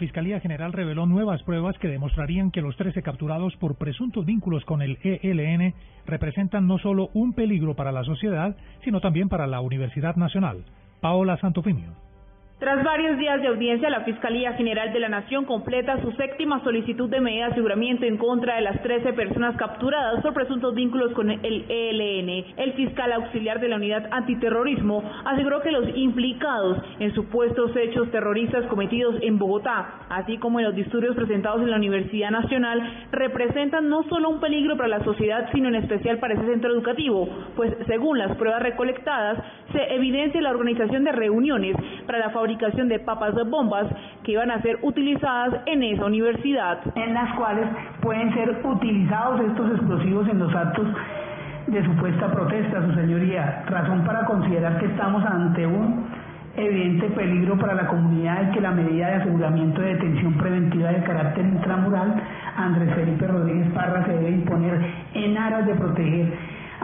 Fiscalía General reveló nuevas pruebas que demostrarían que los 13 capturados por presuntos vínculos con el ELN representan no solo un peligro para la sociedad, sino también para la Universidad Nacional. Paola Santofimio. Tras varios días de audiencia, la Fiscalía General de la Nación completa su séptima solicitud de medida de aseguramiento en contra de las 13 personas capturadas por presuntos vínculos con el ELN. El fiscal auxiliar de la Unidad Antiterrorismo aseguró que los implicados en supuestos hechos terroristas cometidos en Bogotá, así como en los disturbios presentados en la Universidad Nacional, representan no solo un peligro para la sociedad, sino en especial para ese centro educativo, pues según las pruebas recolectadas, se evidencia la organización de reuniones para la fabricación de papas de bombas que iban a ser utilizadas en esa universidad. En las cuales pueden ser utilizados estos explosivos en los actos de supuesta protesta, su señoría. Razón para considerar que estamos ante un evidente peligro para la comunidad y que la medida de aseguramiento de detención preventiva de carácter intramural Andrés Felipe Rodríguez Parra se debe imponer en aras de proteger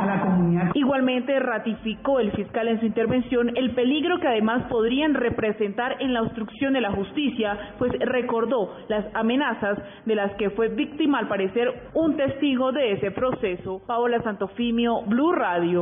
la. Igualmente ratificó el fiscal en su intervención el peligro que además podrían representar en la obstrucción de la justicia, pues recordó las amenazas de las que fue víctima al parecer un testigo de ese proceso. Paola Santofimio, Blue Radio.